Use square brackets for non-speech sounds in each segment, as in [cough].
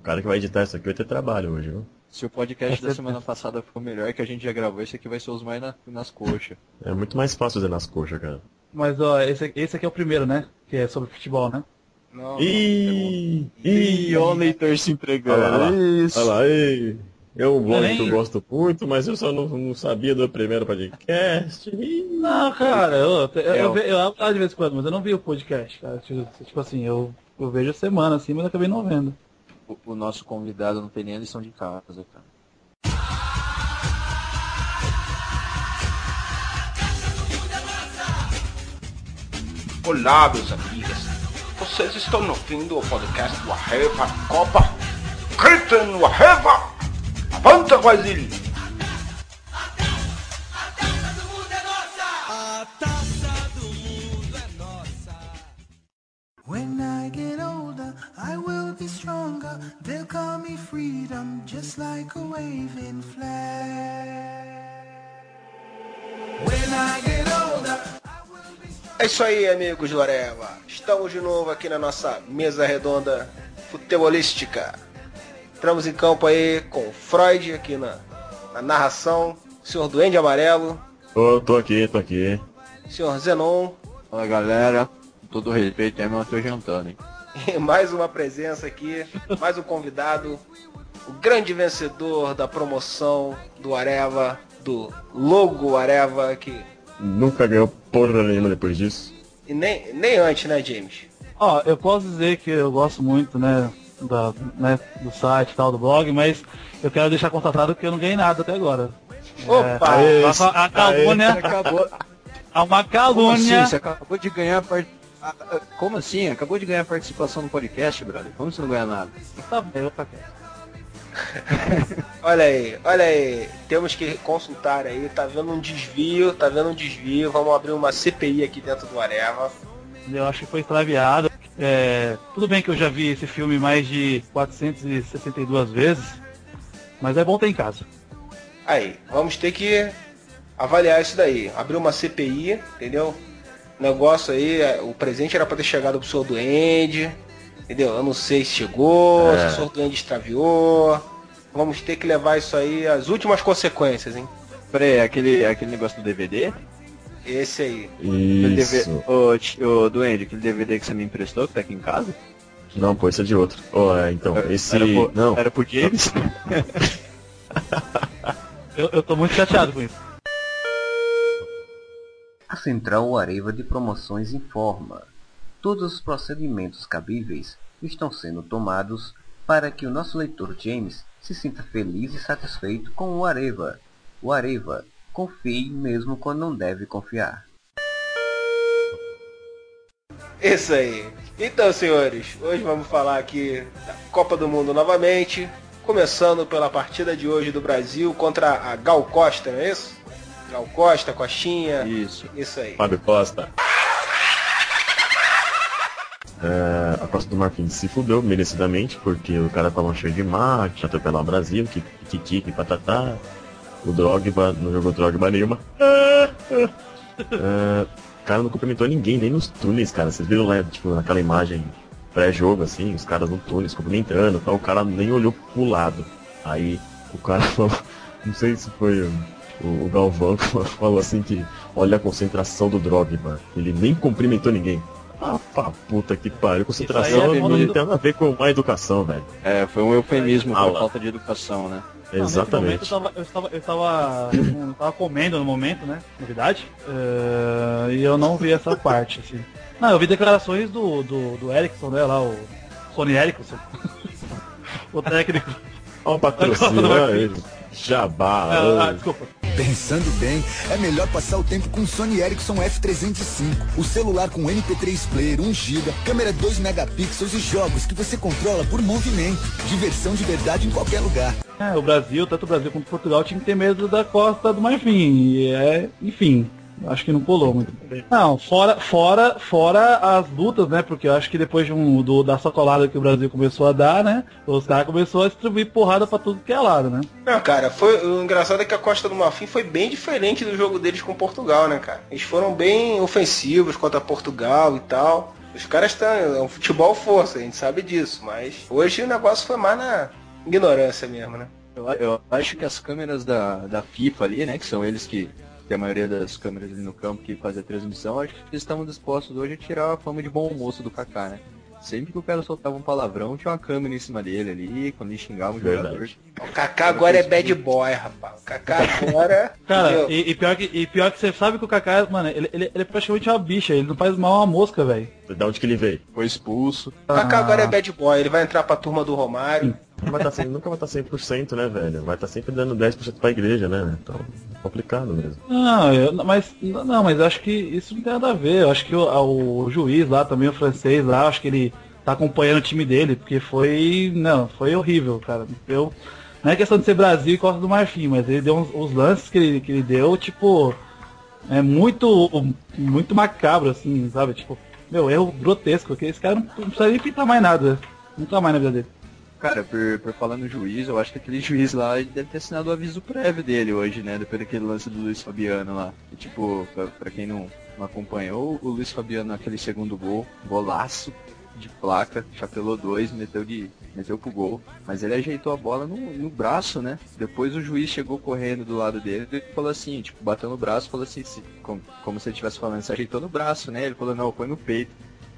O cara que vai editar isso aqui vai ter trabalho hoje, viu? Se o podcast da semana passada ficou melhor que a gente já gravou, esse aqui vai ser os mais na- nas coxas. É muito mais fácil fazer nas coxas, cara. Mas ó, esse, esse aqui é o primeiro, né? Que é sobre futebol, né? Não, Ih! Ih, olha o leitor se entregando. Olha lá, olha lá. Isso. Olha lá, ei. É um blog que eu gosto muito, mas eu só não, não sabia do primeiro podcast. Ih. Não, cara, eu, eu, eu, É, eu, ve- eu abro de vez em quando, mas eu não vi o podcast, cara. Tipo, tipo assim, eu, eu vejo a semana assim, mas eu acabei não vendo. O, o nosso convidado não tem nem a lição de casa, cara. Olá, meus amigos. Vocês estão ouvindo o podcast do Arreva Copa. Gritem no Arreva! Avanta, Brasil! When I get older, I will be They'll call me freedom, just like a waving flag. When I get older, É isso aí, amigos do Areva. Estamos de novo aqui na nossa mesa redonda futebolística. Entramos em campo aí com o Freud aqui na, na narração, o senhor Duende Amarelo, Ô, tô aqui, tô aqui. o senhor Zenon Fala galera, com todo respeito, é mas eu tô jantando, hein? E [laughs] mais uma presença aqui, mais um convidado, o grande vencedor da promoção do Areva, do logo Areva, que Nunca ganhou porra nenhuma depois disso. e nem, nem antes, né, James? Ó, eu posso dizer que eu gosto muito, né, da, né, do site e tal, do blog, mas eu quero deixar constatado que eu não ganhei nada até agora. Opa! É, a, a calúnia, Acabou. há uma Como calúnia. assim? Você acabou de ganhar a part... Ah, ah, Como assim? Acabou de ganhar participação no podcast, brother? Como você não ganha nada? Tá bem, eu tá quieto. [laughs] Olha aí, olha aí, temos que consultar aí, tá vendo um desvio, tá vendo um desvio, vamos abrir uma CPI aqui dentro do Areva. Eu acho que foi extraviado. É, tudo bem que eu já vi esse filme mais de 462 vezes, mas é bom ter em casa. Aí, vamos ter que avaliar isso daí, abrir uma CPI, entendeu? Negócio aí, é, o presente era pra ter chegado pro senhor Duende, entendeu? Eu não sei se chegou, É. se o senhor Duende extraviou. Vamos ter que levar isso aí às últimas consequências, hein? Peraí, aquele, aquele negócio do DVD? Esse aí. Isso. DVD... Ô, ti- ô, Duende, aquele DVD que você me emprestou, que tá aqui em casa? Não, pô, esse é de outro. Ó, é, então, esse. Era pro, Não, era pro James? [laughs] Eu, eu tô muito chateado com isso. A Central Areva de Promoções informa: todos os procedimentos cabíveis estão sendo tomados para que o nosso leitor James se sinta feliz e satisfeito com o Areva. O Areva, confie mesmo quando não deve confiar. Isso aí. Então, senhores, hoje vamos falar aqui da Copa do Mundo novamente. Começando pela partida de hoje do Brasil contra a Gal Costa, não é isso? Gal Costa, Coxinha. Isso. Isso aí. Fábio Costa. É, a Costa do Marfim se fudeu merecidamente, porque o cara tava cheio de mate, atropelar o Brasil, que que que patatá. O Drogba não jogou Drogba nenhuma. [laughs] É, cara não cumprimentou ninguém, nem nos túneis, cara. Vocês viram lá, tipo, naquela imagem pré-jogo, assim, os caras no túneis cumprimentando, tal, o cara nem olhou pro lado. Aí o cara [laughs] falou, não sei se foi o, Galvão [laughs] falou assim que olha a concentração do Drogba. Ele nem cumprimentou ninguém. Ah, pra puta que pariu. Concentração é não tem nada a ver com má educação, velho. É, foi um eufemismo Ah, falta de educação, né? Momento Exatamente. eu tava, eu estava, eu estava, eu tava comendo no momento, né? Novidade. É, e eu não vi essa parte, assim. Não, eu vi declarações do, do, do Erickson, né? Lá, o Sony Erickson. [laughs] o técnico. Olha o patrocínio, [laughs] olha ele. Jabá. Ah, ah, desculpa. Pensando bem, é melhor passar o tempo com o Sony Ericsson F305. O celular com MP3 player 1GB, câmera 2 megapixels e jogos que você controla por movimento. Diversão de verdade em qualquer lugar. É, o Brasil, tanto o Brasil quanto Portugal, tinha que ter medo da Costa do Marfim. E é, enfim, acho que não colou muito. Não, fora, fora, fora as lutas, né? Porque eu acho que depois de um, do, da sacolada que o Brasil começou a dar, né? Os caras começaram a distribuir porrada pra tudo que é lado, né? Não, cara, foi, o engraçado é que a Costa do Marfim foi bem diferente do jogo deles com Portugal, né, cara? Eles foram bem ofensivos contra Portugal e tal. Os caras estão. É um futebol força, a gente sabe disso, mas hoje o negócio foi mais na ignorância mesmo, né? Eu, eu acho que as câmeras da, da FIFA ali, né, que são eles que a maioria das câmeras ali no campo que fazem a transmissão, acho que eles estavam dispostos hoje a tirar a fama de bom moço do Kaká, né? Sempre que o cara soltava um palavrão, tinha uma câmera em cima dele ali, quando ele xingava o Verdade. jogador. O Kaká agora é bad boy, rapaz. O Kaká agora. Cara, e, e pior que, e pior que você sabe que o Kaká, mano, ele, ele, ele é praticamente uma bicha, ele não faz mal a uma mosca, velho. Da onde que ele veio? Foi expulso. O Kaká agora é bad boy, ele vai entrar pra turma do Romário. Vai tá nunca vai estar 100%, né, velho? Vai estar sempre dando 10% pra igreja, né? Então, complicado mesmo. Não, eu, mas não, mas acho que isso não tem nada a ver. Eu acho que o, o juiz lá, também o francês lá, acho que ele tá acompanhando o time dele, porque foi. Não, foi horrível, cara. Eu, não é questão de ser Brasil e Costa do Marfim, mas ele deu uns, os lances que ele, que ele deu, tipo. É muito. muito macabro, assim, sabe? Tipo, meu, erro grotesco, que esse cara não, não precisa nem pintar mais nada. Nunca mais na vida dele. Cara, por, por falar no juiz, eu acho que aquele juiz lá deve ter assinado o aviso prévio dele hoje, né? Depois daquele lance do Luiz Fabiano lá. E, tipo, pra, pra quem não, não acompanhou, o Luiz Fabiano naquele segundo gol, golaço de placa, chapelou dois, meteu de. meteu pro gol. Mas ele ajeitou a bola no, no braço, né? Depois o juiz chegou correndo do lado dele e falou assim, tipo, bateu no braço falou assim, se- como, como se ele estivesse falando, se ajeitou no braço, né? Ele falou, não, foi no peito.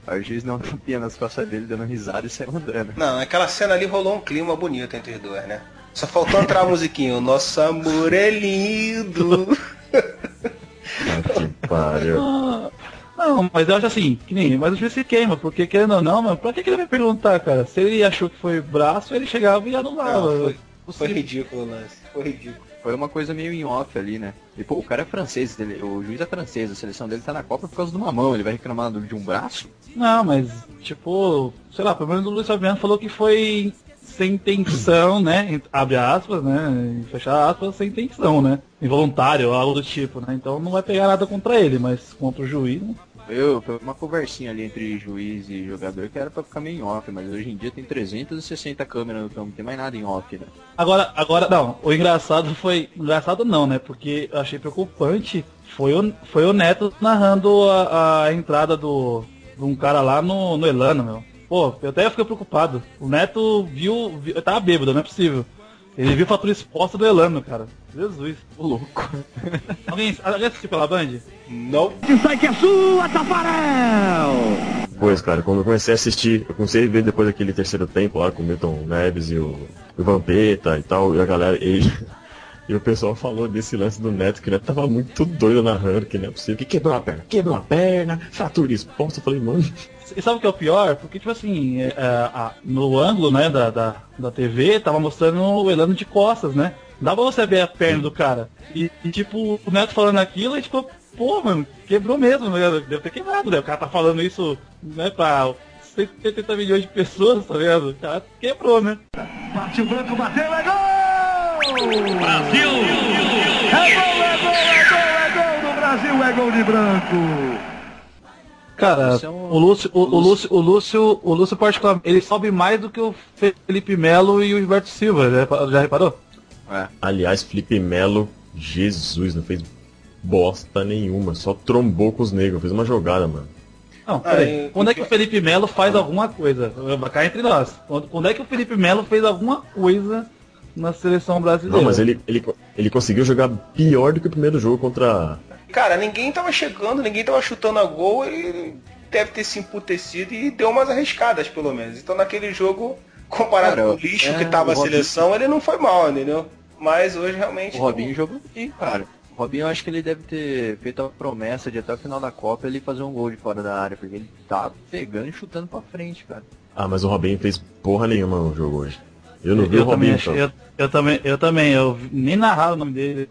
Aí o juiz não tapinha nas costas dele, dando risada e saiu andando. Não, naquela cena ali rolou um clima bonito entre os dois, né? Só faltou entrar a musiquinha. O nosso amor é lindo. Que pariu. Ah, Não, mas eu acho assim, que nem, mas o juiz se queima, porque querendo ou não, mano, pra que, que ele vai perguntar, cara? Se ele achou que foi braço, ele chegava e anulava. Não, foi, foi Possível. ridículo o lance. Foi ridículo. Foi uma coisa meio em off ali, né? E pô, o cara é francês, ele- o juiz é francês, a seleção dele tá na Copa por causa de uma mão, ele vai reclamar de um braço? Não, mas, tipo, sei lá, pelo menos o Luiz Fabiano falou que foi sem intenção, né? Abre aspas, né? Fechar aspas, sem intenção, né? Involuntário, algo do tipo, né? Então não vai pegar nada contra ele, mas contra o juiz, né? Eu, foi uma conversinha ali entre juiz e jogador que era pra ficar meio em off, mas hoje em dia tem 360 câmeras no campo, não tem mais nada em off, né? Agora, agora, não, o engraçado foi. Engraçado não, né? Porque eu achei preocupante. Foi o, foi o Neto narrando a, a entrada do, de um cara lá no, no Elano, meu. Pô, eu até fiquei preocupado. O Neto viu. viu tava bêbado, não é possível. Ele viu a fatura exposta do Elano, cara. Jesus. Ô louco. [laughs] Alguém, alguém assistiu pela Band? Não. Pois, cara, quando eu comecei a assistir, eu comecei a ver depois daquele terceiro tempo lá com o Milton Neves e o, o Vampeta e tal, e a galera, e, [laughs] e o pessoal falou desse lance do Neto, que o Neto tava muito doido narrando, que não é possível, que quebrou a perna, quebrou a perna, fratura exposta, eu falei, mano, E sabe o que é o pior? Porque, tipo assim, é, é, a- no ângulo, né, da, da, da TV, tava mostrando o Elano de costas, né? Dá pra você ver a perna do cara. E, e, tipo, o Neto falando aquilo, e tipo, pô, mano, quebrou mesmo, né? Deve ter quebrado, né? O cara tá falando isso, né, pra 170 milhões de pessoas, tá vendo? O cara quebrou, né? Partiu Branco, bateu, é gol! Brasil! É gol, é gol, é gol, é gol do Brasil, é gol de Branco! Cara, é um- o Lúcio, o, o Lúcio, o Lúcio, o Lúcio particularmente, ele sobe mais do que o Felipe Melo e o Gilberto Silva, já, já reparou? É. aliás, Felipe Melo, Jesus, não fez bosta nenhuma, só trombou com os negros, fez uma jogada, mano. Não, Ah, peraí. Quando é que o Felipe Melo faz alguma coisa? Vai cá entre nós. Quando, quando é que o Felipe Melo fez alguma coisa na seleção brasileira? Não, mas ele, ele, ele conseguiu jogar pior do que o primeiro jogo contra Cara, ninguém tava chegando, ninguém tava chutando a gol, ele deve ter se emputecido e deu umas arriscadas, pelo menos. Então naquele jogo, comparado Cara, com o lixo é, que tava a Robinho- seleção, ele não foi mal, entendeu? Mas hoje realmente. O Robinho jogou bem, cara. O Robinho eu acho que ele deve ter feito a promessa de até o final da Copa ele fazer um gol de fora da área, porque ele tá pegando e chutando pra frente, cara. Ah, mas o Robinho fez porra nenhuma no jogo hoje. Eu não vi eu o Robinho. achei, então. eu, eu também, eu também, eu nem narraram o nome dele.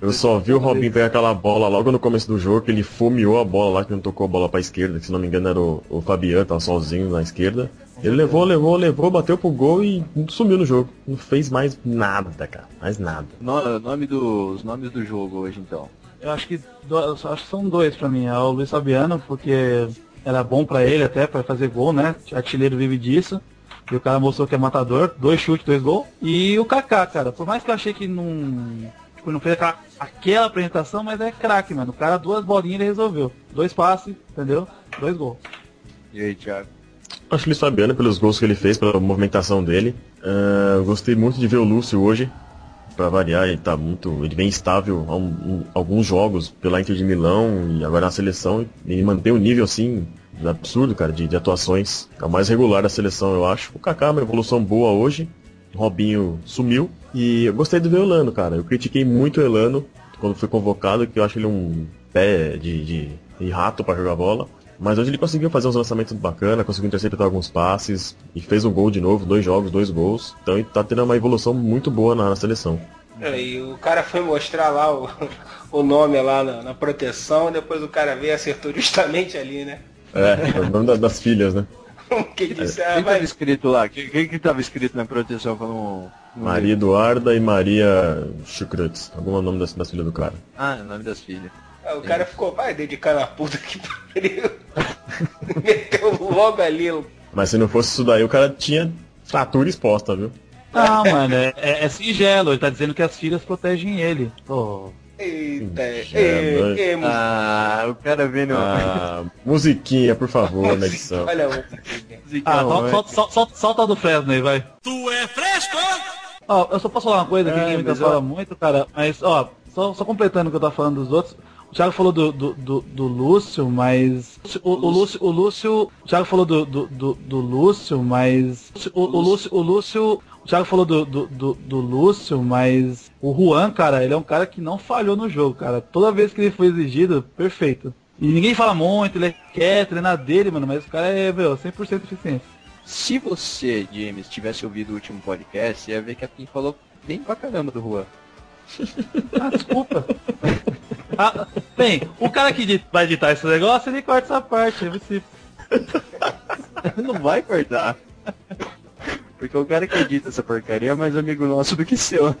Eu só vi o Robinho pegar aquela bola logo no começo do jogo, que ele fomeou a bola lá, que não tocou a bola pra esquerda, que se não me engano era o, o Fabiano, tava sozinho na esquerda. Ele levou, levou, levou, bateu pro gol e sumiu no jogo. Não fez mais nada, cara. Mais nada. No, nome do, os nomes do jogo hoje, então. Eu acho que, do- acho que são dois pra mim. É o Luiz Fabiano, porque era bom pra ele até, pra fazer gol, né? Artilheiro vive disso. E o cara mostrou que é matador. Dois chutes, dois gols. E o Kaká, cara. Por mais que eu achei que não... Tipo, não fez aquela, aquela apresentação, mas é craque, mano. O cara, duas bolinhas, ele resolveu. Dois passes, entendeu? Dois gols. E aí, Thiago? Acho que o Luiz Fabiano, pelos gols que ele fez, pela movimentação dele. Eu gostei muito de ver o Lúcio hoje. Pra variar, ele tá muito. Ele vem estável há um- um- alguns jogos pela Inter de Milão e agora na seleção. Ele mantém um nível assim absurdo, cara, de, de atuações. O mais regular da seleção, eu acho. O Kaká, uma evolução boa hoje. Robinho sumiu. E eu gostei do ver o Elano, cara. Eu critiquei muito o Elano quando foi convocado, que eu acho ele um pé de, de, de rato pra jogar bola. Mas hoje ele conseguiu fazer uns lançamentos bacana, conseguiu interceptar alguns passes e fez um gol de novo, dois jogos, dois gols. Então ele tá tendo uma evolução muito boa na, na seleção. É, E o cara foi mostrar lá o, [laughs] o nome lá na, na proteção, depois o cara veio e acertou [laughs] justamente ali, né? É, é o nome da- das filhas, né? [laughs] que disse, ah, Quem tava vai, escrito lá? Quem, quem que tava escrito na proteção não... não Maria vi? Eduarda e Maria Chukrutz. Algum nome das, das filhas do cara. Ah, é o nome das filhas. Ah, o cara ficou, vai dedicar na puta que pariu. [laughs] Meteu logo ali. Mas se não fosse isso daí, o cara tinha fratura exposta, viu? Não, mano, é, é, é singelo. Ele tá dizendo que as filhas protegem ele. Pô. Eita, É, ei, mano. ei, Ah, o cara vendo... Ah, musiquinha, por favor, na edição. Olha, o- Ah, Não, solta, é- solta, solta, a do Fresno aí, vai. Tu é fresco? Ó, eu só posso falar uma coisa que É, ninguém me fala ó. muito, cara, mas, ó, só, só completando o que eu tava falando dos outros. O Thiago falou do, do, do, do Lúcio, mas. O, o Lúcio. O Lúcio. O Thiago falou do, do, do, do Lúcio, mas. O, o Lúcio. O Lúcio. O Thiago falou do, do, do, do Lúcio, mas o Juan, cara, ele é um cara que não falhou no jogo, cara. Toda vez que ele foi exigido, perfeito. E ninguém fala muito, ele é quieto, ele é na dele, mano, mas o cara é, meu, 100% eficiente. Se você, James, tivesse ouvido o último podcast, ia ver que a Pim falou bem pra caramba do Juan. [laughs] Ah, desculpa. Ah, bem, o cara que vai editar esse negócio, ele corta essa parte. se- [laughs] Não vai cortar. Porque o cara que edita essa porcaria é mais amigo nosso do que seu. [laughs]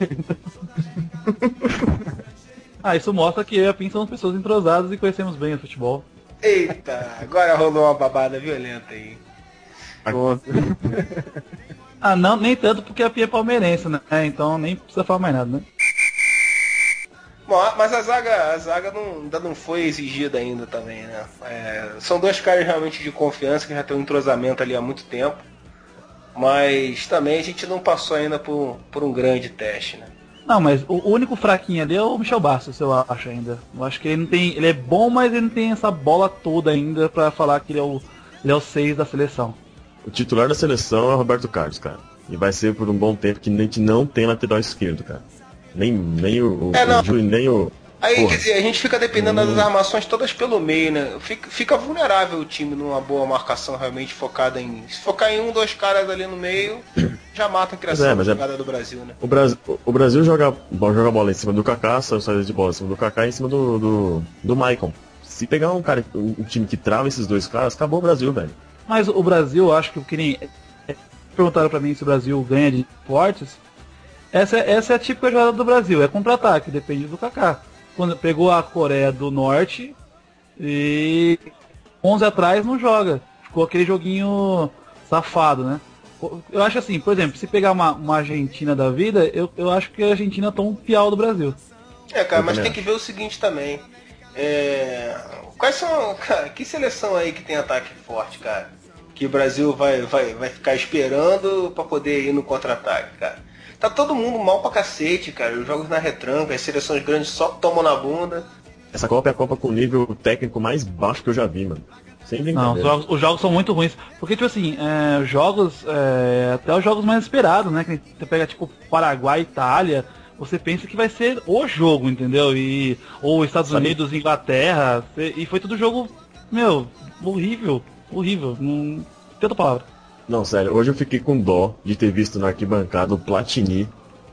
Ah, isso mostra que eu e a Pin somos pessoas entrosadas e conhecemos bem o futebol. Eita, agora rolou uma babada violenta aí. [laughs] Ah, não, nem tanto porque a Pia é palmeirense, né? Então nem precisa falar mais nada, né? Bom, mas a zaga, a zaga não, ainda não foi exigida ainda também, né? É, são dois caras realmente de confiança que já tem um entrosamento ali há muito tempo. Mas também a gente não passou ainda por, por um grande teste, né? Não, mas o o único fraquinho ali é o Michel Bastos, eu acho ainda. Eu acho que ele não tem. Ele é bom, mas ele não tem essa bola toda ainda pra falar que ele é o. Ele é o 6 da seleção. O titular da seleção é o Roberto Carlos, cara. E vai ser por um bom tempo que a gente não tem lateral esquerdo, cara. Nem, nem o, o, É, não. o Júlio, nem o. Aí, Porra. quer dizer, a gente fica dependendo das armações todas pelo meio, né? Fica, fica vulnerável o time numa boa marcação realmente focada em. Se focar em um, dois caras ali no meio, já mata a criação Mas é, mas da é- jogada do Brasil, né? O Brasil, o Brasil joga, joga bola em cima do Kaká, sai saída de bola em cima do Kaká e em cima do, do, do Maicon. Se pegar um cara, um, um time que trava esses dois caras, acabou o Brasil, velho. Mas o Brasil, acho que o que nem. é, Perguntaram pra mim se o Brasil ganha de fortes. Essa, é- essa é a típica jogada do Brasil, é contra-ataque, depende do Kaká. Quando pegou a Coreia do Norte e 11 atrás não joga. Ficou aquele joguinho safado, né? Eu acho assim, por exemplo, se pegar uma, uma Argentina da vida, eu, eu acho que a Argentina toma um piau do Brasil. É, cara, Eu mas tem que ver o seguinte também. É, Quais são. Cara, que seleção aí que tem ataque forte, cara? Que o Brasil vai, vai, vai ficar esperando pra poder ir no contra-ataque, cara. Tá todo mundo mal pra cacete, cara. Os jogos na retranca, as seleções grandes só tomam na bunda. Essa Copa é a Copa com o nível técnico mais baixo que eu já vi, mano. Sem Não, os jogos, os jogos são muito ruins. Porque, tipo assim, é, jogos, é, até os jogos mais esperados, né? Que você pega, tipo, Paraguai, Itália, você pensa que vai ser o jogo, entendeu? E, ou Estados Sabe- Unidos, Inglaterra, e foi tudo jogo, meu, horrível, horrível, não tem outra palavra. Não, sério, hoje eu fiquei com dó de ter visto na arquibancada o Platini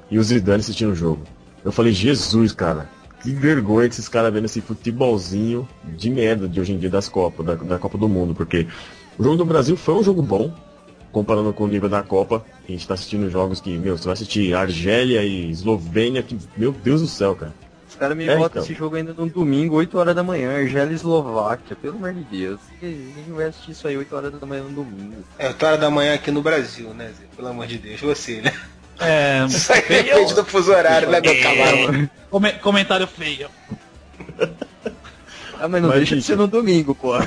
e o Zidane assistindo o jogo. Eu falei, Jesus, cara, que vergonha que esses caras vendo esse futebolzinho de merda de hoje em dia das Copas, da, da Copa do Mundo, porque o jogo do Brasil foi um jogo bom, comparando com o nível da Copa. A gente tá assistindo jogos que, meu, você vai assistir Argélia e Eslovênia, que, meu Deus do céu, cara. Caras me É, botam então. esse jogo ainda no domingo, 8 horas da manhã, Argélia Eslováquia, pelo amor de Deus. Ninguém vai assistir isso aí 8 horas da manhã no domingo. É 8 horas da manhã aqui no Brasil, né, Zé? Pelo amor de Deus, você, né? É, [laughs] Isso aí depende do fuso horário, né, meu cavalo? come- comentário feio. Ah, mas não Mas, deixa de gente- ser no domingo, pô.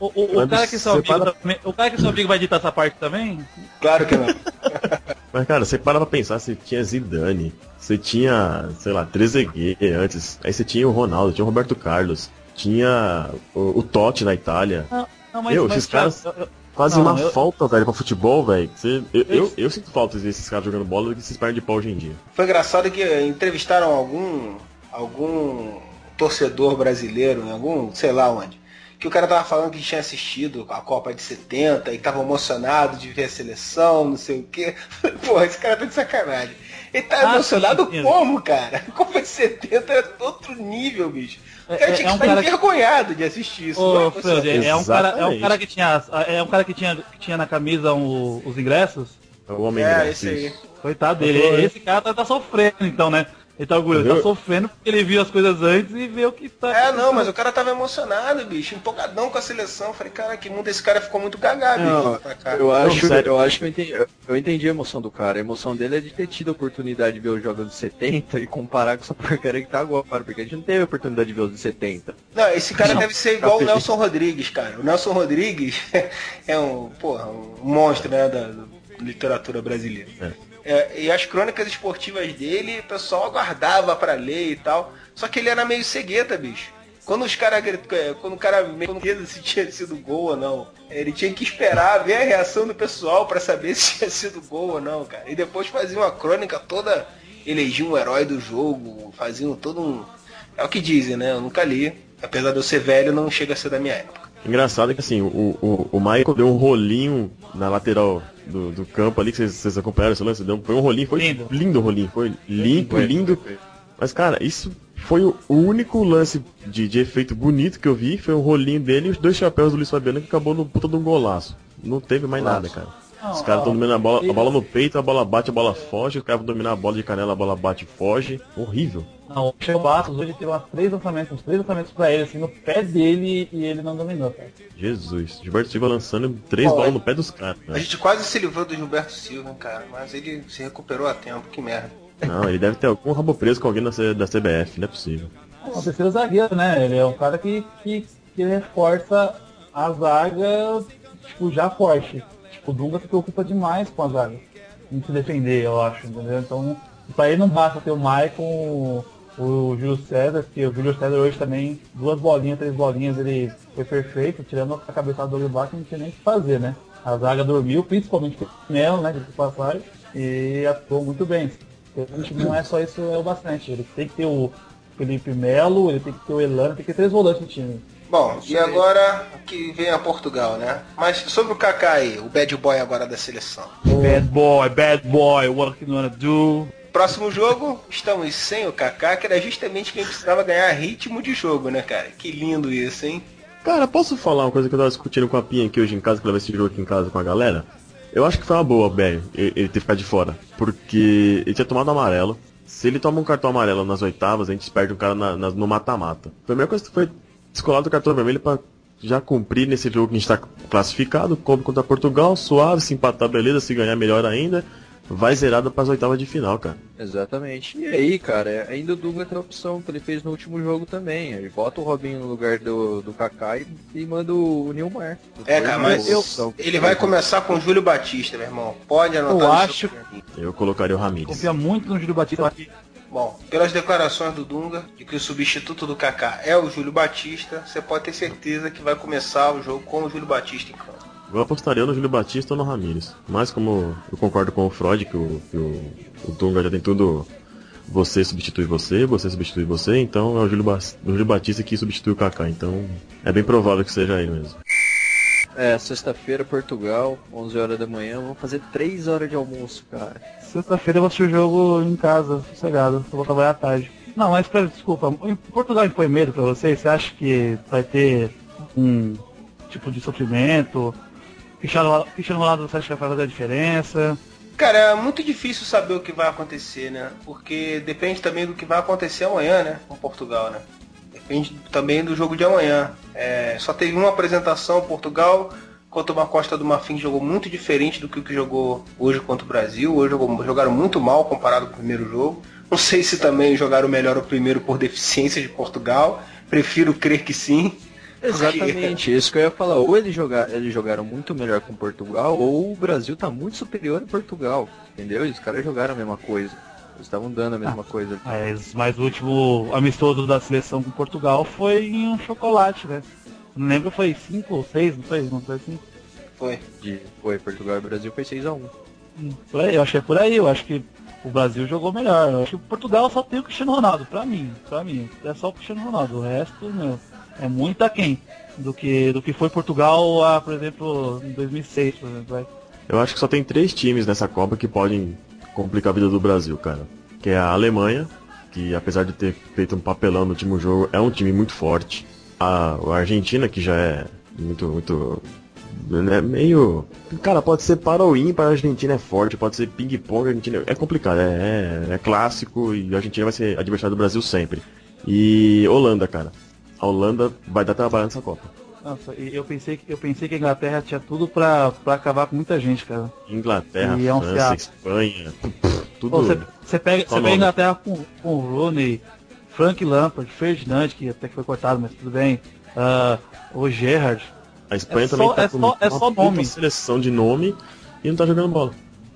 O, o- o cara que é seu amigo para- o cara que é seu amigo vai editar essa parte também? Claro que não. [laughs] Mas, cara, você para pra pensar, você tinha Zidane, você tinha, sei lá, Trezeguet antes, aí você tinha o Ronaldo, tinha o Roberto Carlos, tinha o, o Totti na Itália. Não, não Meu, esses Thiago, caras- eu- eu- Fazem Não, uma eu- falta, velho, pra futebol, velho. Você- Eu, eu, Esse- eu sinto falta desses caras jogando bola do que esses pernas de pau hoje em dia. Foi engraçado que entrevistaram algum algum torcedor brasileiro, em algum, sei lá onde, que o cara tava falando que tinha assistido a Copa de 70 e tava emocionado de ver a seleção, não sei o quê. [laughs] Porra, esse cara tá de sacanagem. Ele tá Ah, emocionado sim, como, cara? A [laughs] Copa de 70 é outro nível, bicho. O cara É- tinha é que um estar cara que- envergonhado de assistir isso. é Ô, Freud, emocionado. é, é um cara, é um cara que tinha, é um cara que tinha, que tinha na camisa o- os ingressos. É o homem É, ingresso, esse aí. Coitado dele. Esse cara tá, tá sofrendo, então, né? Ele tá orgulhoso, ele tá sofrendo porque ele viu as coisas antes e vê o que tá. É, não, mas o cara tava emocionado, bicho, empolgadão com a seleção. Falei, cara, que mundo esse cara ficou muito gagá, bicho. Não, pra cá. eu acho, sério. eu acho que eu entendi, eu entendi a emoção do cara. A emoção dele é de ter tido a oportunidade de ver os jogos dos 70 e comparar com essa porcaria que tá agora, porque a gente não teve a oportunidade de ver os de 70. Não, esse cara Não, deve ser igual o. Nelson Rodrigues, cara. O Nelson Rodrigues [laughs] é um, porra, um monstro, né, da, da literatura brasileira. É, e as crônicas esportivas dele, o pessoal aguardava pra ler e tal. Só que ele era meio cegueta, bicho. Quando os caras quando o cara certeza se tinha sido gol ou não, ele tinha que esperar ver a reação do pessoal pra saber [laughs] se tinha sido gol ou não, cara. E depois fazia uma crônica toda, elegiam um herói do jogo, faziam todo um. É o que dizem, né? Eu nunca li. Apesar de eu ser velho, não chega a ser da minha época. Engraçado é que assim, o, o, o Michael deu um rolinho na lateral do, do campo ali, que vocês, vocês acompanharam esse lance, deu, foi um rolinho, foi Lindo. lindo o rolinho, foi limpo, lindo. Mas cara, isso foi o único lance de, de efeito bonito que eu vi, foi o rolinho dele e os dois chapéus do Luiz Fabiano que acabou no puta de um golaço. Não teve mais nada, cara. Os caras estão dominando a bola, a bola no peito, a bola bate, a bola foge, os caras vão dominar a bola de canela, a bola bate e foge. Horrível. Não, o Chego Bastos hoje teve umas três lançamentos, uns três lançamentos pra ele, assim, no pé dele e ele não dominou, cara. Jesus. Gilberto Silva lançando três Bom, bolas é- no pé dos caras. A né? gente quase se livrou do Gilberto Silva, hein, cara. Mas ele se recuperou a tempo, que merda. Não, ele deve ter algum rabo preso com alguém da, C- da CBF, não é possível. É o terceiro zagueiro, né? Ele é um cara que, que, que reforça a zaga, tipo, já forte. O Dunga se preocupa demais com a zaga. Em se defender, eu acho, entendeu? Então, pra ele não basta ter o Maicon, o, Júlio César, que o Júlio César hoje também, duas bolinhas, três bolinhas, ele foi perfeito, tirando a cabeçada do Olivar, que não tinha nem o que fazer, né? A zaga dormiu, principalmente o né, de passagem, e atuou muito bem. Gente não é só isso é o bastante. Ele tem que ter o Felipe Melo, ele tem que ter o Elano, tem que ter três volantes no time. Bom, e agora que vem a Portugal, né? Mas sobre o Kaká aí, o bad boy agora da seleção. Bad boy, bad boy, what you wanna do? Próximo jogo, estamos sem o Kaká, que era justamente quem precisava ganhar ritmo de jogo, né, cara? Que lindo isso, hein? Cara, posso falar uma coisa que eu tava discutindo com a Pinha aqui hoje em casa, que levei esse jogo aqui em casa com a galera? Eu acho que foi uma boa, velho, ele ter ficado de fora. Porque ele tinha tomado amarelo. Se ele toma um cartão amarelo nas oitavas, a gente perde um cara na- na- no mata-mata. Foi a melhor coisa que foi descolar do cartão vermelho pra já cumprir nesse jogo que a gente tá classificado, come contra Portugal, suave, se empatar, beleza, se ganhar melhor ainda. Vai zerado pras oitavas de final, cara. Exatamente. E aí, cara, ainda o Dunga tem a opção que ele fez no último jogo também. Ele bota o Robinho no lugar do, do Kaká e, e manda o Nilmar. É, cara, mas eu, ele vai começar com o Júlio Batista, meu irmão. Pode anotar Eu acho- seu. Eu colocaria o Ramires. Confia muito no Júlio Batista. Bom, pelas declarações do Dunga, de que o substituto do Kaká é o Júlio Batista, você pode ter certeza que vai começar o jogo com o Júlio Batista em campo. Eu apostaria no Júlio Batista ou no Ramires. Mas como eu concordo com o Freud, que o, que o, o Dunga já tem tudo. Você substitui você, você substitui você, então é o Júlio, Ba- o Júlio Batista que substitui o Kaká. Então é bem provável que seja ele mesmo. É, sexta-feira, Portugal, 11 horas da manhã. Vamos fazer 3 horas de almoço, cara. Sexta-feira eu vou assistir o jogo em casa, sossegado. Eu vou trabalhar à tarde. Não, mas pra, desculpa, em Portugal impõe medo pra vocês? Você acha que vai ter um tipo de sofrimento? Cristiano Ronaldo você acha que vai fazer a diferença? Cara, é muito difícil saber o que vai acontecer, né? Porque depende também do que vai acontecer amanhã, né? Com Portugal, né? Depende também do jogo de amanhã. É, só teve uma apresentação, Portugal contra uma Costa do Marfim jogou muito diferente do que o que jogou hoje contra o Brasil. Hoje jogou- jogaram muito mal comparado com o primeiro jogo. Não sei se também jogaram melhor o primeiro por deficiência de Portugal. Prefiro crer que sim. Exatamente, isso que eu ia falar. Ou eles, jogar, eles jogaram muito melhor com Portugal, ou o Brasil tá muito superior a Portugal. Entendeu? E os caras jogaram a mesma coisa. Eles estavam dando a mesma coisa. Mas, mas o último amistoso da seleção com Portugal foi em um chocolate, né? Não lembro, foi 5 ou 6, não foi? Não foi assim? Foi. De, foi Portugal e Brasil foi 6x1. Hum, eu é por aí, eu acho que o Brasil jogou melhor. Eu acho que o Portugal só tem o Cristiano Ronaldo, pra mim, pra mim. É só o Cristiano Ronaldo. O resto, meu, é muito aquém do que, do que foi Portugal, ah, por exemplo, em 2006, por exemplo. vai. Eu acho que só tem três times nessa Copa que podem complicar a vida do Brasil, cara. Que é a Alemanha, que apesar de ter feito um papelão no último jogo, é um time muito forte. A, a Argentina, que já é muito, muito. Né, meio. Cara, pode ser para ou ímpar, a Argentina é forte, pode ser ping-pong, a Argentina é complicado, é, é, é clássico e a Argentina vai ser adversário do Brasil sempre. E Holanda, cara. A Holanda vai dar trabalho nessa Copa. Nossa, eu pensei, que- eu pensei que a Inglaterra tinha tudo pra, pra acabar com muita gente, cara. Inglaterra, E França. Espanha, tudo. Você pega, você pega a Inglaterra com, com o Rooney, Frank Lampard, Ferdinand, que até que foi cortado, mas tudo bem. ah, o Gerrard. A Espanha É também só- tá é com só- é uma só nome. seleção de nome e não tá jogando bola.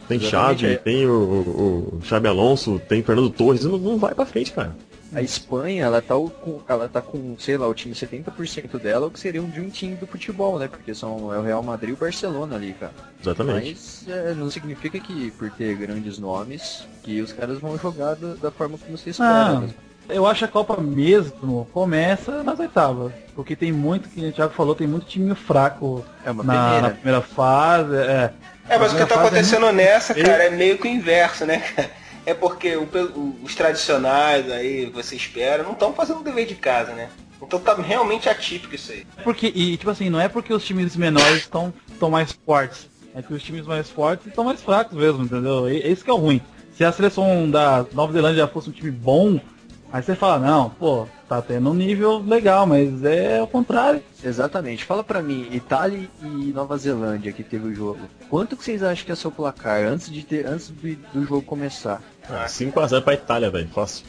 Tem Exatamente, Xavi, é. tem o, o, o Xabi Alonso, tem Fernando Torres, não, não vai pra frente, cara. A Espanha, ela tá, o- com, ela tá com, sei lá, o time 70% dela, o que seria um de um time do futebol, né? Porque são, é o Real Madrid e o Barcelona ali, cara. Exatamente. Mas é, não significa que por ter grandes nomes, que os caras vão jogar da, da forma como você espera. Né? Eu acho que a Copa mesmo começa nas oitavas. Porque tem muito, que o Thiago falou, tem muito time fraco É uma na, na peneira. primeira fase. É, É, mas o que Na tá é acontecendo nessa, muito- cara, é meio que o inverso, né, cara? É porque o os tradicionais aí, você espera, não estão fazendo o dever de casa, né? Então tá realmente atípico isso aí. porque, e tipo assim, não é porque os times menores estão estão mais fortes. É que os times mais fortes estão mais fracos mesmo, entendeu? E, é isso que é o ruim. Se a seleção da Nova Zelândia fosse um time bom, aí você fala, não, pô, tá tendo um nível legal, mas é o contrário. Exatamente. Fala pra mim, Itália e Nova Zelândia que teve o jogo. Quanto que vocês acham que é seu placar antes de ter, antes de- do jogo começar? Ah, 5x0 pra Itália, velho. Fácil.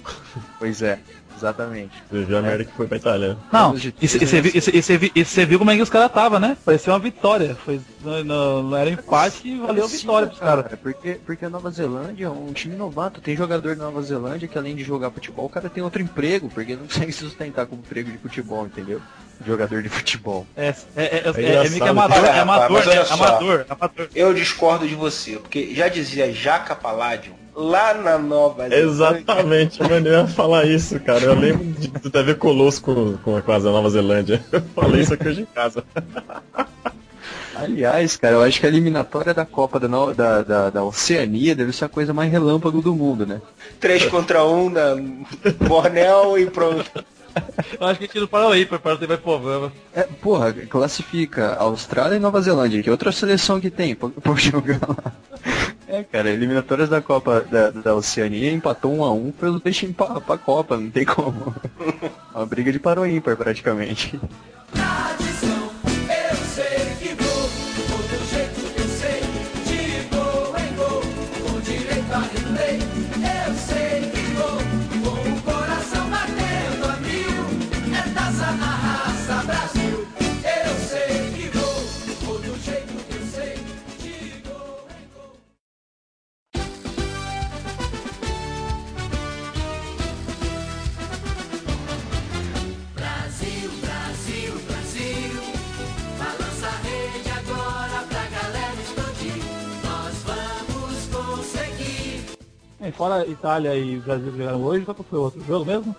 Pois é, exatamente. Viu a merda que foi pra Itália. Não, e você viu, e e e como é que os caras tava, né? Parecia uma vitória. Foi, não, não- não era empate e valeu a vitória pros caras. É porque, porque a Nova Zelândia é um time novato. Tem jogador da Nova Zelândia que além de jogar futebol, o cara tem outro emprego, porque não [laughs] consegue se sustentar como emprego de futebol, entendeu? Jogador de futebol. É, é, é, é, é, engraçado. meio que amador, é [laughs] amador, né? só. Amador, amador. Eu discordo de você, porque já dizia Jaca Palladio, lá na Nova Zelândia, Exatamente, mano, eu ia falar isso, cara. Eu lembro de, do TV Colosso com, com a Nova Zelândia. [laughs] Eu falei isso aqui hoje em casa. Aliás, cara, eu acho que a eliminatória da Copa da, No- da, da, da Oceania deve ser a coisa mais relâmpago do mundo, né? 3 contra 1 na Bornel e pronto. Eu acho que a gente não parou aí, para ter vai problema. É, porra, classifica Austrália e Nova Zelândia, que é outra seleção que tem pra, pra jogar lá. É, cara, eliminatórias da Copa da, da Oceania empatou um a um pelo deixa pra, pra Copa, não tem como. Uma briga de paro ímpar praticamente. É, fora Itália e Brasil que jogaram hoje, qual que foi o outro jogo mesmo?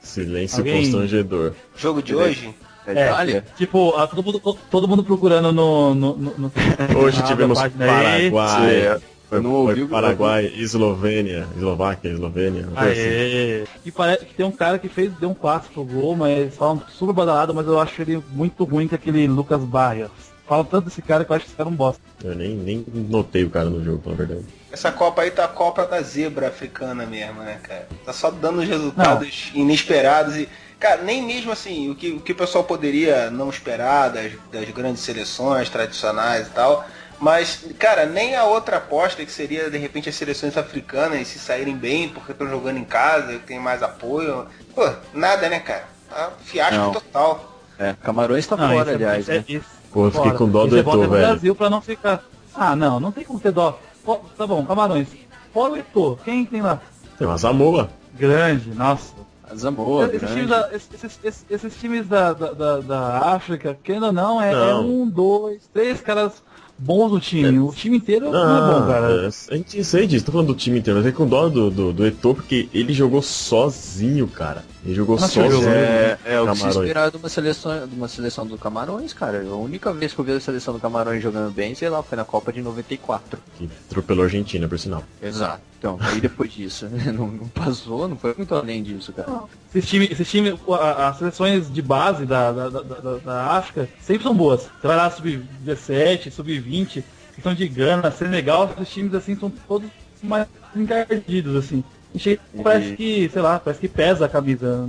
Silêncio Alguém- constrangedor. Jogo de hoje? Da Itália? Tipo, ah, todo, mundo, todo mundo procurando no. no, no, no- [laughs] Hoje na tivemos página aí. Paraguai. Foi, não foi ouvi o- Paraguai, Eslovênia, Eslováquia, Eslovênia. assim. Aê. E parece que tem um cara que fez, deu um passe pro gol, mas falam super badalado, mas eu acho ele muito ruim que aquele Lucas Barrios. Falam tanto desse cara que eu acho que esse cara é um bosta. Eu nem, nem notei o cara no jogo, na verdade. Essa Copa aí tá a Copa da zebra africana mesmo, né, cara? Tá só dando os resultados inesperados e. Cara, nem mesmo assim, o que, o que o pessoal poderia não esperar das, das grandes seleções tradicionais e tal. Mas, cara, nem a outra aposta que seria, de repente, as seleções africanas se saírem bem porque estão jogando em casa, tem mais apoio. Pô, nada, né, cara? Ah, fiasco Não. total. É, Camarões tá Não, fora, é- aliás, isso é- né? isso- Pô, eu fiquei com dó do é Eto'o, do velho. Brasil pra não ficar. Ah, não, não tem como ter dó. Pô, Tá bom, Camarões. Fora o Eto'o, quem tem lá? Tem uma Samoa. Grande, nossa. A Zamboa, esses, grande. times da, esses, esses- esses- times da, da, da, da África, querendo ou não, é, Não. é um, dois, três caras bons no time. O time inteiro não, é bom, cara. é, a gente sei disso, tô falando do time inteiro, mas é com dó do, do, do Eto'o porque ele jogou sozinho, cara. Ele jogou Nossa, sozinho. jogou. É, é o que se de uma seleção, de uma seleção do Camarões, cara. A única vez que eu vi a seleção do Camarões jogando bem, sei lá, foi na Copa de 94. Que atropelou a Argentina, por sinal. Exato. Então, aí depois disso, [laughs] não, não passou, não foi muito além disso, cara. Esses times, esses times a- as seleções de base da, da, da, da- da África sempre são boas. Você vai lá sub-17, sub-20, questão de Gana, Senegal, esses times assim são todos mais encardidos, assim. E parece que, sei lá, parece que pesa a camisa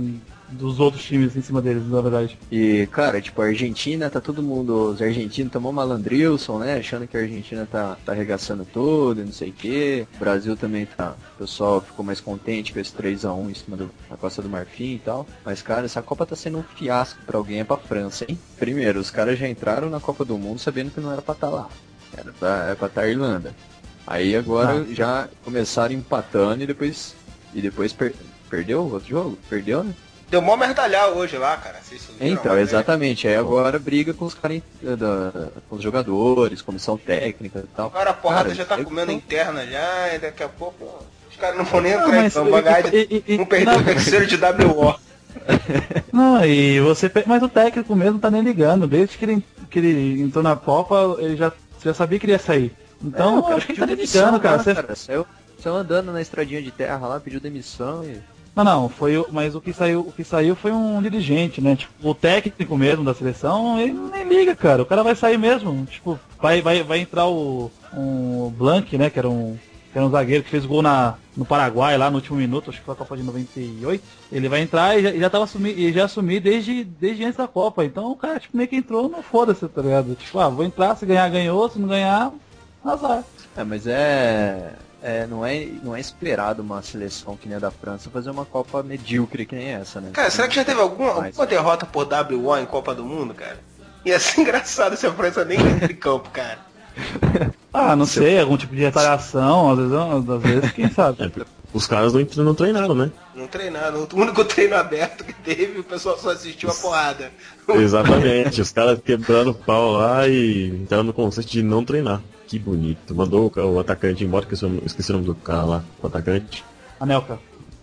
dos outros times em cima deles, na verdade. E, cara, tipo, a Argentina, tá todo mundo. Os argentinos tomou malandrilson, né? Achando que a Argentina tá, tá arregaçando tudo e não sei o quê. O Brasil também tá. O pessoal ficou mais contente com esse 3x1 em cima da Costa do Marfim e tal. Mas, cara, essa Copa tá sendo um fiasco pra alguém, é pra França, hein? Primeiro, os caras já entraram na Copa do Mundo sabendo que não era pra estar lá. Era pra, era pra estar Irlanda. Aí agora já começaram empatando e depois. E depois per- perdeu o outro jogo? Perdeu, né? Deu mó merdalhar hoje lá, cara. Vocês viram, Então, né? exatamente. Aí agora briga com os caras, da- com os jogadores, comissão técnica e tal. Agora a porrada Cara, já tá eu- comendo interna já, e daqui a pouco os caras não vão nem Não, entrar em mas- campo. Vai ganhar de- e- e- e- não. o terceiro de WO. [laughs] Não, e você. Mas o técnico mesmo tá nem ligando. Desde que ele, que ele entrou na Copa, ele já, já sabia que ele ia sair. Então, É, cara acho que tá demissão ligando, cara. Você- cara. Saiu, saiu andando na estradinha de terra lá, pediu demissão e. Não, não, foi o, mas o que saiu, o que saiu foi um dirigente, né? Tipo, o técnico mesmo da seleção, ele nem liga, cara. O cara vai sair mesmo. Tipo, vai, vai, vai entrar o um Blank, né? Que era um, que era um zagueiro que fez gol na, no Paraguai lá no último minuto, acho que foi a Copa de 98. Ele vai entrar e já, já tava assumi, e já assumir desde, desde antes da Copa. Então o cara tipo, meio que entrou, não foda-se, tá ligado? Tipo, ah, vou entrar, se ganhar, ganhou, se não ganhar, azar. É, mas é. é, não, é não é esperado uma seleção que nem a da França fazer uma Copa medíocre que nem essa, né? Cara, será que já teve alguma, alguma derrota por WO em Copa do Mundo, cara? Ia [laughs] ser engraçado se a França nem entra em campo, cara. [laughs] Ah, não sei, algum tipo de retaliação, às vezes, às vezes quem sabe. É, os caras não, não treinaram, né? Não treinaram. O único treino aberto que teve, o pessoal só assistiu a porrada. Exatamente, os caras quebrando o pau lá e entraram no conceito de não treinar. Que bonito. Mandou o, ca- o atacante embora, que eu esqueci o nome do cara lá, o atacante. Anelka.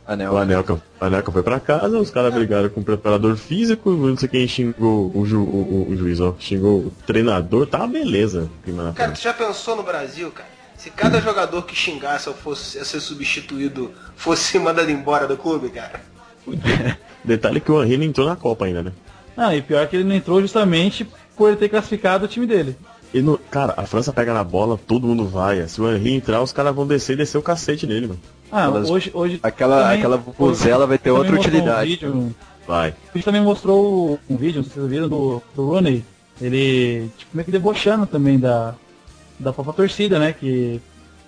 Anel. O Anelka, Anelka foi pra casa, os caras brigaram com o preparador físico, não sei quem xingou o, ju, o, o- o juiz, ó. Xingou o treinador, tá beleza. Cara, tu já pensou no Brasil, cara? Se cada [clears throat] jogador que xingasse ou fosse a ser substituído fosse [laughs] mandado embora do clube, cara. [laughs] Detalhe que o Henry não entrou na Copa ainda, né? Não, e pior que ele não entrou justamente por ele ter classificado o time dele. E no, cara, a França pega na bola, todo mundo vai. Se o Henry entrar, os caras vão descer e descer o cacete nele, mano. Ah, Elas- hoje, hoje. Aquela, também- aquela vuvuzela vai ter outra utilidade. Um vídeo, Vai. hoje também mostrou um vídeo, não sei se vocês viram, do, do Rooney. Ele, tipo, meio que debochando também da, da própria torcida, né? Que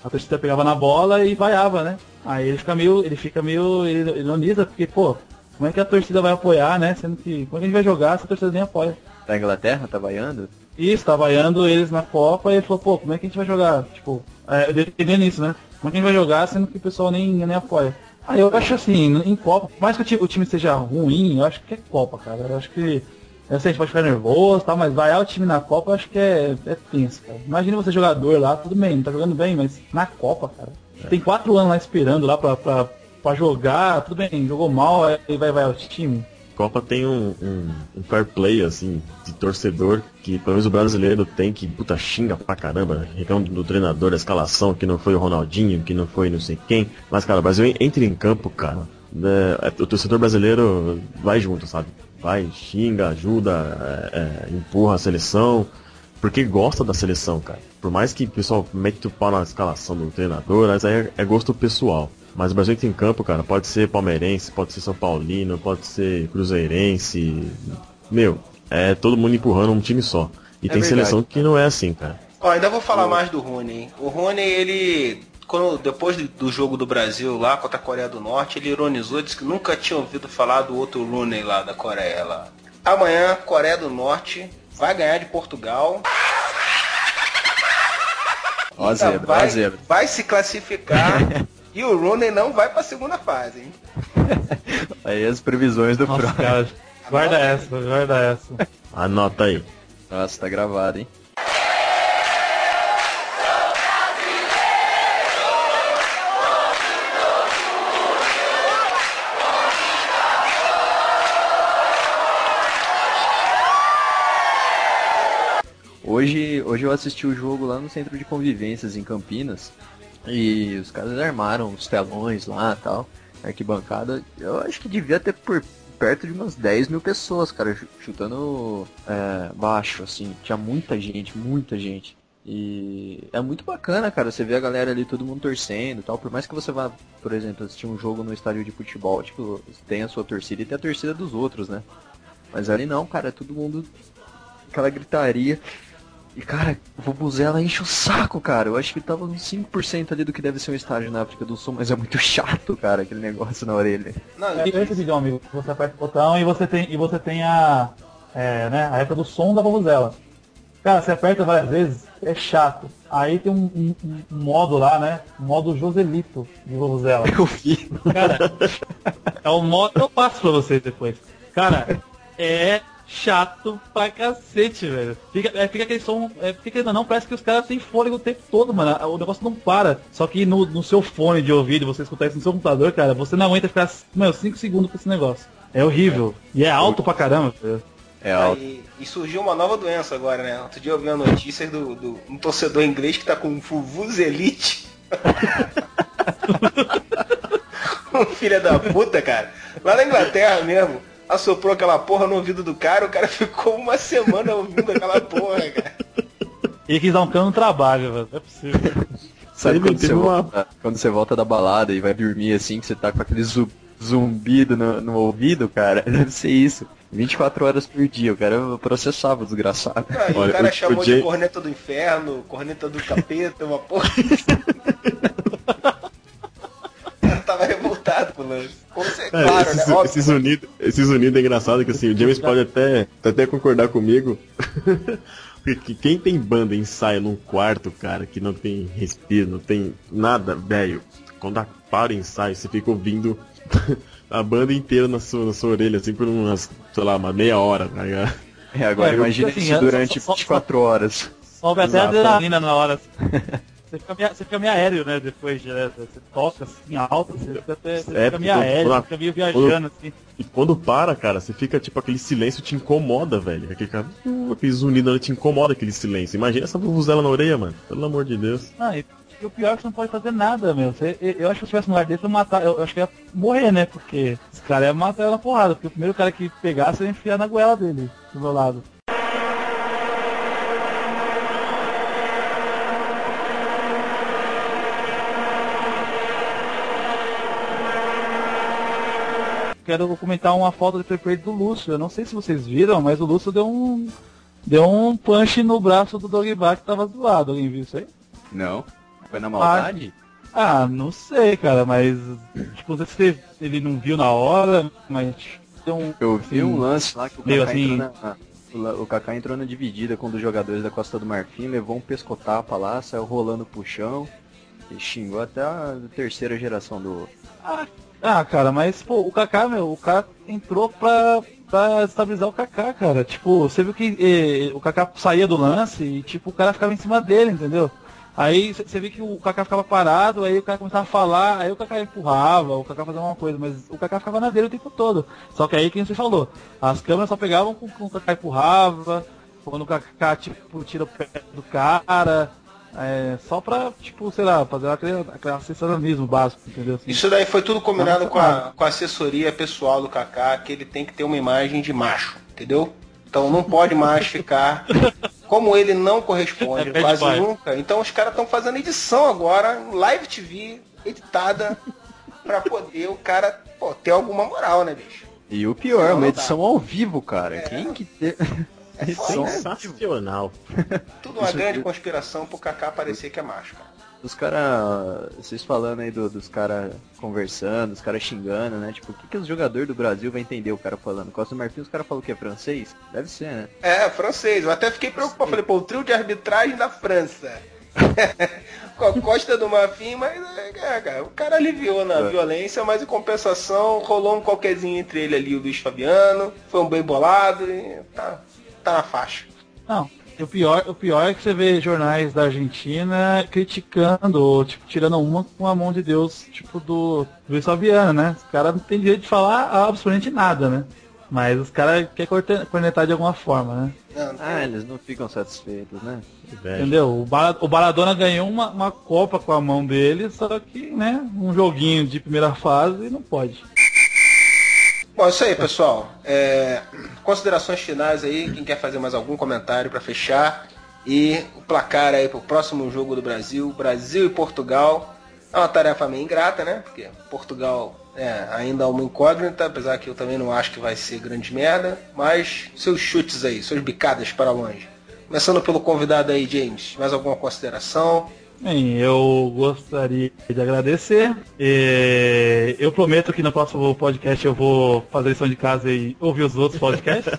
a torcida pegava na bola e vaiava, né? Aí ele fica meio, ele fica meio, ele ele ironiza, porque, pô, como é que a torcida vai apoiar, né? Sendo que, como é que a gente vai jogar se a torcida nem apoia? Da Inglaterra, tá vaiando? Isso, tá vaiando eles na Copa e ele falou, pô, como é que a gente vai jogar? Tipo, é, defendendo nisso, né? Como é que a gente vai jogar sendo que o pessoal nem, nem apoia? Aí eu acho assim, em Copa, por mais que o time, seja ruim, eu acho que é Copa, cara. Eu acho que. Eu sei, a gente pode ficar nervoso, tá, mas vaiar o time na Copa eu acho que é, é tenso, cara. Imagina você jogador lá, tudo bem, não tá jogando bem, mas na Copa, cara. Tem quatro anos lá esperando lá pra, pra, pra jogar, tudo bem, jogou mal, aí vai vaiar o time. Copa tem um, um, um fair play, assim, de torcedor, que pelo menos o brasileiro tem, que puta xinga pra caramba, reclama do treinador, da escalação, que não foi o Ronaldinho, que não foi não sei quem. Mas, cara, o Brasil entra em campo, cara. né, o torcedor brasileiro vai junto, sabe? Vai, xinga, ajuda, é, é, empurra a seleção, porque gosta da seleção, cara. Por mais que o pessoal mete o pau na escalação do treinador, mas aí é, é gosto pessoal. Mas o Brasil entra em campo, cara, pode ser palmeirense, pode ser São Paulino, pode ser cruzeirense. Meu, é todo mundo empurrando um time só. E É tem verdade. seleção que não é assim, cara. Ó, ainda vou falar mais do Rony, hein? O Rony, ele quando, depois do- jogo do Brasil lá contra a Coreia do Norte, ele ironizou, disse que nunca tinha ouvido falar do outro Rooney lá da Coreia lá. Amanhã, Coreia do Norte vai ganhar de Portugal. Ó zebra, ó a vai, zebra. vai se classificar [laughs] e o Rooney não vai pra segunda fase, hein? [laughs] Aí as previsões do Nossa, Freud. cara, guarda essa, guarda essa. Anota aí. Nossa, tá gravado, hein? Hoje, hoje eu assisti o jogo lá no centro de convivências em Campinas e os caras armaram os telões lá tal, arquibancada. Eu acho que devia ter por perto de umas 10 mil pessoas, cara, chu- chutando é, baixo, assim. Tinha muita gente, muita gente. E é muito bacana, cara, você vê a galera ali, todo mundo torcendo tal. Por mais que você vá, por exemplo, assistir um jogo no estádio de futebol, tipo, tem a sua torcida e tem a torcida dos outros, né? Mas ali não, cara, é todo mundo aquela gritaria. E cara, o Vuvuzela enche o saco, cara. Eu acho que tava uns 5% ali do que deve ser um estádio na África do Sul, mas é muito [laughs] chato, cara, aquele negócio na orelha. Não, É esse vídeo, amigo. Você aperta o botão e você tem, e você tem a, é, né, a época do som da vuvuzela. Cara, você aperta várias vezes, é chato. Aí tem um, um- um modo lá, né? Um modo Joselito de vuvuzela. Eu vi. Cara, é o modo. Eu passo pra vocês depois. Cara, é chato pra cacete, velho. Fica, é, fica aquele som. É, fica ainda não, parece que os caras têm fôlego o tempo todo, mano. O negócio não para. Só que no, no seu fone de ouvido, você escutar isso no seu computador, cara, você não aguenta ficar, meu, 5 segundos com esse negócio. É horrível. E é alto pra caramba, velho. É alto. E, e surgiu uma nova doença agora, né? Outro dia eu vi a notícia do, do um torcedor inglês que tá com Fuvuzelite. [laughs] [laughs] um filho da puta, cara. Lá na Inglaterra mesmo, assoprou aquela porra no ouvido do cara, o cara [laughs] ficou uma semana ouvindo aquela porra, cara. E quis dar um cano no trabalho, velho. Não é possível. Sabe quando você, uma- volta, quando você volta da balada e vai dormir assim, que você tá com aquele zu- zumbido no, no ouvido, cara? [laughs] Deve ser isso. 24 horas por dia, o cara processava o desgraçado. Ah, Olha, o cara o- chamou o de Jay- corneta do inferno, corneta do capeta, uma porra. [laughs] o cara tava revoltado com o lance. Como você, É, claro, esses, né? Óbvio, esses unidos esses unidos é engraçado que assim, o James pode até, até concordar comigo. Porque quem tem banda e ensaia num quarto, cara, que não tem respiro, não tem nada, velho. Quando para o ensaio, você fica ouvindo a banda inteira na sua, na sua orelha, assim, por umas, sei lá, uma meia hora, tá ligado? É, agora É, imagina assim, isso é, durante só- só- 24 horas. Sobe até a Exato. adrenalina na hora. Você fica, meio, você fica meio aéreo, né? Depois, né? Você toca assim alto, você fica, até, você É, fica meio quando- aéreo, quando- fica meio viajando assim. E quando para, cara, você fica tipo aquele silêncio te incomoda, velho. Aquele, cara, uh, aquele zunido te incomoda aquele silêncio. Imagina essa vuvuzela na orelha, mano. Pelo amor de Deus. Ah, e, e o pior é que você não pode fazer nada, meu. Você, eu, acho que se eu tivesse no lugar desse, eu matar, eu, eu acho que ia morrer, né? Porque esse cara ia matar eu na porrada, porque o primeiro cara que pegasse eu ia enfiar na goela dele, do meu lado. Quero comentar uma falta de prefeito do Lúcio. Eu não sei se vocês viram, mas o Lúcio deu um. Deu um punch no braço do Dogba que tava zoado. Alguém viu isso aí? Não. Foi na maldade? Ah, não sei, cara, mas. Tipo, não sei se ele não viu na hora, mas. Deu um, Eu vi um lance lá que o Kaká, assim- entrou na, o Kaká entrou na dividida com um dos jogadores da Costa do Marfim, levou um pescotapa lá, saiu rolando pro chão e xingou até a terceira geração do. Ah, ah, cara, mas, pô, o Kaká, meu, o cara entrou pra, pra estabilizar o Kaká, cara. Tipo, você viu que eh, o Kaká saía do lance e, tipo, o cara ficava em cima dele, entendeu? Aí você vê que o Kaká ficava parado, aí o cara começava a falar, aí o Kaká empurrava, o Kaká fazia alguma coisa, mas o Kaká ficava na dele o tempo todo. Só que aí, quem você falou, as câmeras só pegavam com o Kaká empurrava, quando o Kaká, tipo, tira o pé do cara, é, só pra, tipo, sei lá, fazer aquele, aquele assessoramento básico, entendeu? Assim. Isso daí foi tudo combinado com a, com a assessoria pessoal do Kaká, que ele tem que ter uma imagem de macho, entendeu? Então não pode mais ficar. Como ele não corresponde [laughs] É quase nunca, então os caras estão fazendo edição agora, live TV, editada, pra poder o cara pô, ter alguma moral, né, bicho? E o pior, Não, uma edição ao vivo, cara. Quem que tem. [laughs] É? Sensacional. Tudo uma Isso- grande conspiração pro Kaká parecer que é macho, cara. Os caras, vocês falando aí do- dos caras conversando, os caras xingando, né? Tipo, o que, que os jogadores do Brasil vai entender o cara falando? Costa do Marfim, os caras falam que é francês? Deve ser, né? É, francês. Eu até fiquei preocupado. Falei, pô, o trio de arbitragem da França. [laughs] Com a Costa do Marfim, mas é, cara, o cara aliviou na É. violência, mas em compensação rolou um qualquerzinho entre ele ali e o Luiz Fabiano. Foi um bem bolado e tá, tá na faixa. Não. E o pior, o pior é que você vê jornais da Argentina criticando, ou, tipo, tirando uma com a mão de Deus, tipo, do Luiz Fabiano, né? Os caras não tem direito de falar absolutamente nada, né? Mas os caras querem cornetar de alguma forma, né? Não, não tem- Ah, eles não ficam satisfeitos, né? Entendeu? O, o Baradona ganhou uma, uma Copa com a mão dele, só que, né, um joguinho de primeira fase não pode. Bom, isso aí, pessoal. É, considerações finais aí, quem quer fazer mais algum comentário para fechar. E o placar aí pro próximo jogo do Brasil, Brasil e Portugal. É uma tarefa meio ingrata, né? Porque Portugal é ainda é uma incógnita, apesar que eu também não acho que vai ser grande merda. Mas seus chutes aí, suas bicadas para longe. Começando pelo convidado aí, James. Mais alguma consideração? Bem, eu gostaria de agradecer. E eu prometo que no próximo podcast eu vou fazer lição de casa e ouvir os outros podcasts.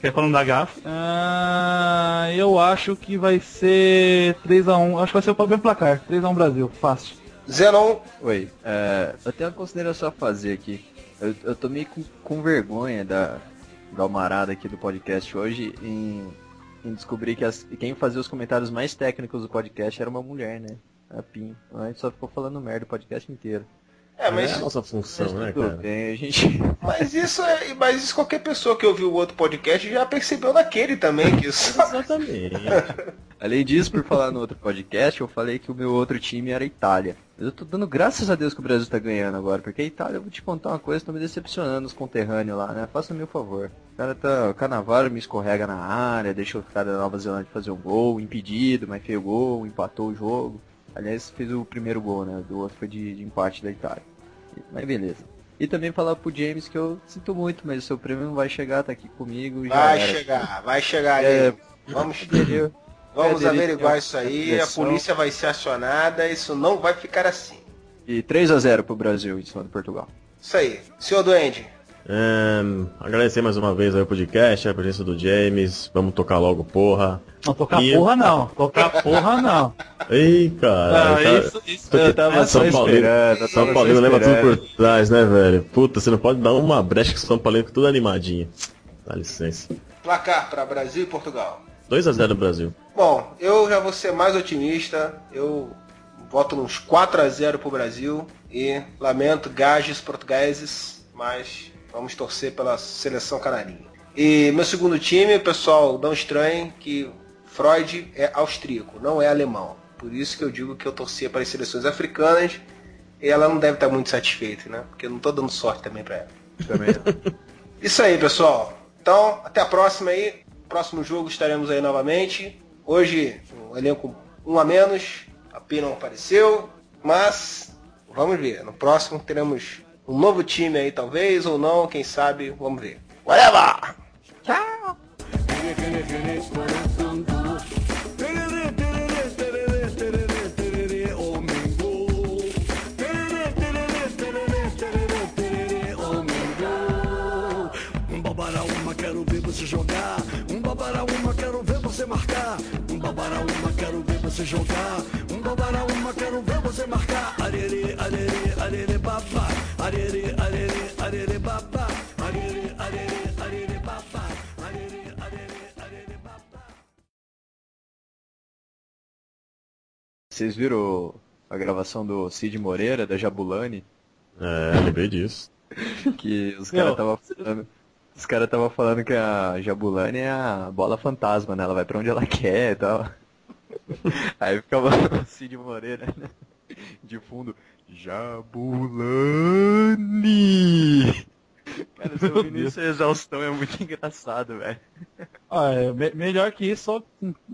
que é pra não dar gafe. Ah, eu acho que vai ser 3x1. Acho que vai ser o mesmo placar. 3x1 Brasil. Fácil. Zenon, Oi, é, eu tenho uma consideração a fazer aqui. Eu, eu tô meio com, com vergonha da, da almarada aqui do podcast hoje em, em descobrir que as- quem fazia os comentários mais técnicos do podcast era uma mulher, né? A Pim. A gente só ficou falando merda o podcast inteiro. É, Mas é mas a nossa função, né, tudo cara? bem, a gente. [laughs] Mas isso é. Mas isso qualquer pessoa que ouviu o outro podcast já percebeu naquele também, que isso. [laughs] Exatamente. [laughs] Além disso, por falar no outro podcast, eu falei que o meu outro time era a Itália. Mas eu tô dando graças a Deus que o Brasil tá ganhando agora, porque a Itália, eu vou te contar uma coisa, tô me decepcionando os conterrâneos lá, né? Faça-me o favor. O cara tá. O Canavaro me escorrega na área, deixou o cara da Nova Zelândia fazer um gol, impedido, mas fez o gol, empatou o jogo. Aliás, fez o primeiro gol, né? Do outro foi de, de empate da Itália. Mas beleza. E também falar pro James que eu sinto muito, mas o seu prêmio não vai chegar, tá aqui comigo. Vai era. chegar, vai chegar É, ali. Vamos, Entendeu? vamos é, averiguar isso aí, a polícia vai ser acionada, isso não vai ficar assim. E 3 a 0 pro Brasil em cima do Portugal. Isso aí. Senhor Duende, Agradecer mais uma vez aí o podcast, a presença do James. Vamos tocar logo, porra. Não, tocar E- porra não. Tocar porra não. Ei, cara. Cara, isso, isso eu tava São só Paulino, São Paulino leva tudo por trás, né, velho? Puta, você não pode dar uma brecha o São Paulino fica tudo animadinho. Dá licença. placar para Brasil e Portugal. 2x0 Brasil. Bom, eu já vou ser mais otimista. Eu voto nos 4 a 0 pro Brasil e lamento gajes portugueses, mas vamos torcer pela seleção canarinha. E meu segundo time, pessoal, não estranhem que Freud é austríaco, não é alemão. Por isso que eu digo que eu torcia para as seleções africanas e ela não deve estar muito satisfeita, né? Porque eu não tô dando sorte também para ela. Também. [laughs] Isso aí, pessoal. Então, até a próxima aí. Próximo jogo estaremos aí novamente. Hoje, um elenco um a menos. A P não apareceu. Mas, vamos ver. No próximo teremos um novo time aí, talvez, ou não. Quem sabe, vamos ver. Whatever! Um ver você jogar. Um babará uma, quero ver você marcar. Um babará uma, quero ver você jogar. Um babará uma, quero ver você marcar. Arerê, arerê, arerê, babá. Arerê, arerê, arerê, babá. Arerê, arerê, arerê, babá. Vocês viram a gravação do Cid Moreira, da Jabulani? É, lembrei disso. [laughs] Que os caras tava falando. Os caras tava falando que a Jabulani é a bola fantasma, né? Ela vai pra onde ela quer e tal. [laughs] Aí ficava o Cid Moreira, né? De fundo. Jabulani! Cara, se eu ouvindo isso, a exaustão é muito engraçado, velho. Ah, é, me- melhor que isso, só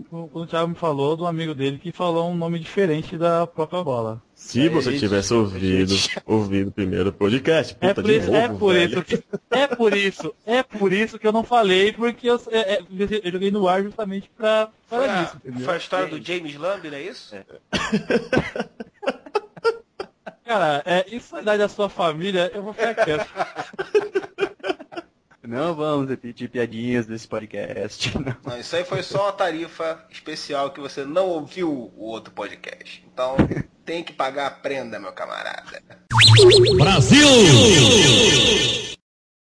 quando o Thiago me falou do amigo dele que falou um nome diferente da Coca-Cola. Se É você isso, tivesse ouvido, gente. ouvido primeiro o podcast, É puta por, de isso, novo, é por velho. isso, que- é por isso, é por isso que eu não falei, porque eu, é- é, eu joguei no ar justamente pra, Foi para a, isso, entendeu? foi a história do James Lamb, não é isso? [laughs] Cara, é, isso é idade da sua família, eu vou ficar quieto. [laughs] Não vamos repetir piadinhas desse podcast. Não. Não, isso aí foi só uma tarifa especial que você não ouviu o outro podcast. Então tem que pagar a prenda, meu camarada. Brasil!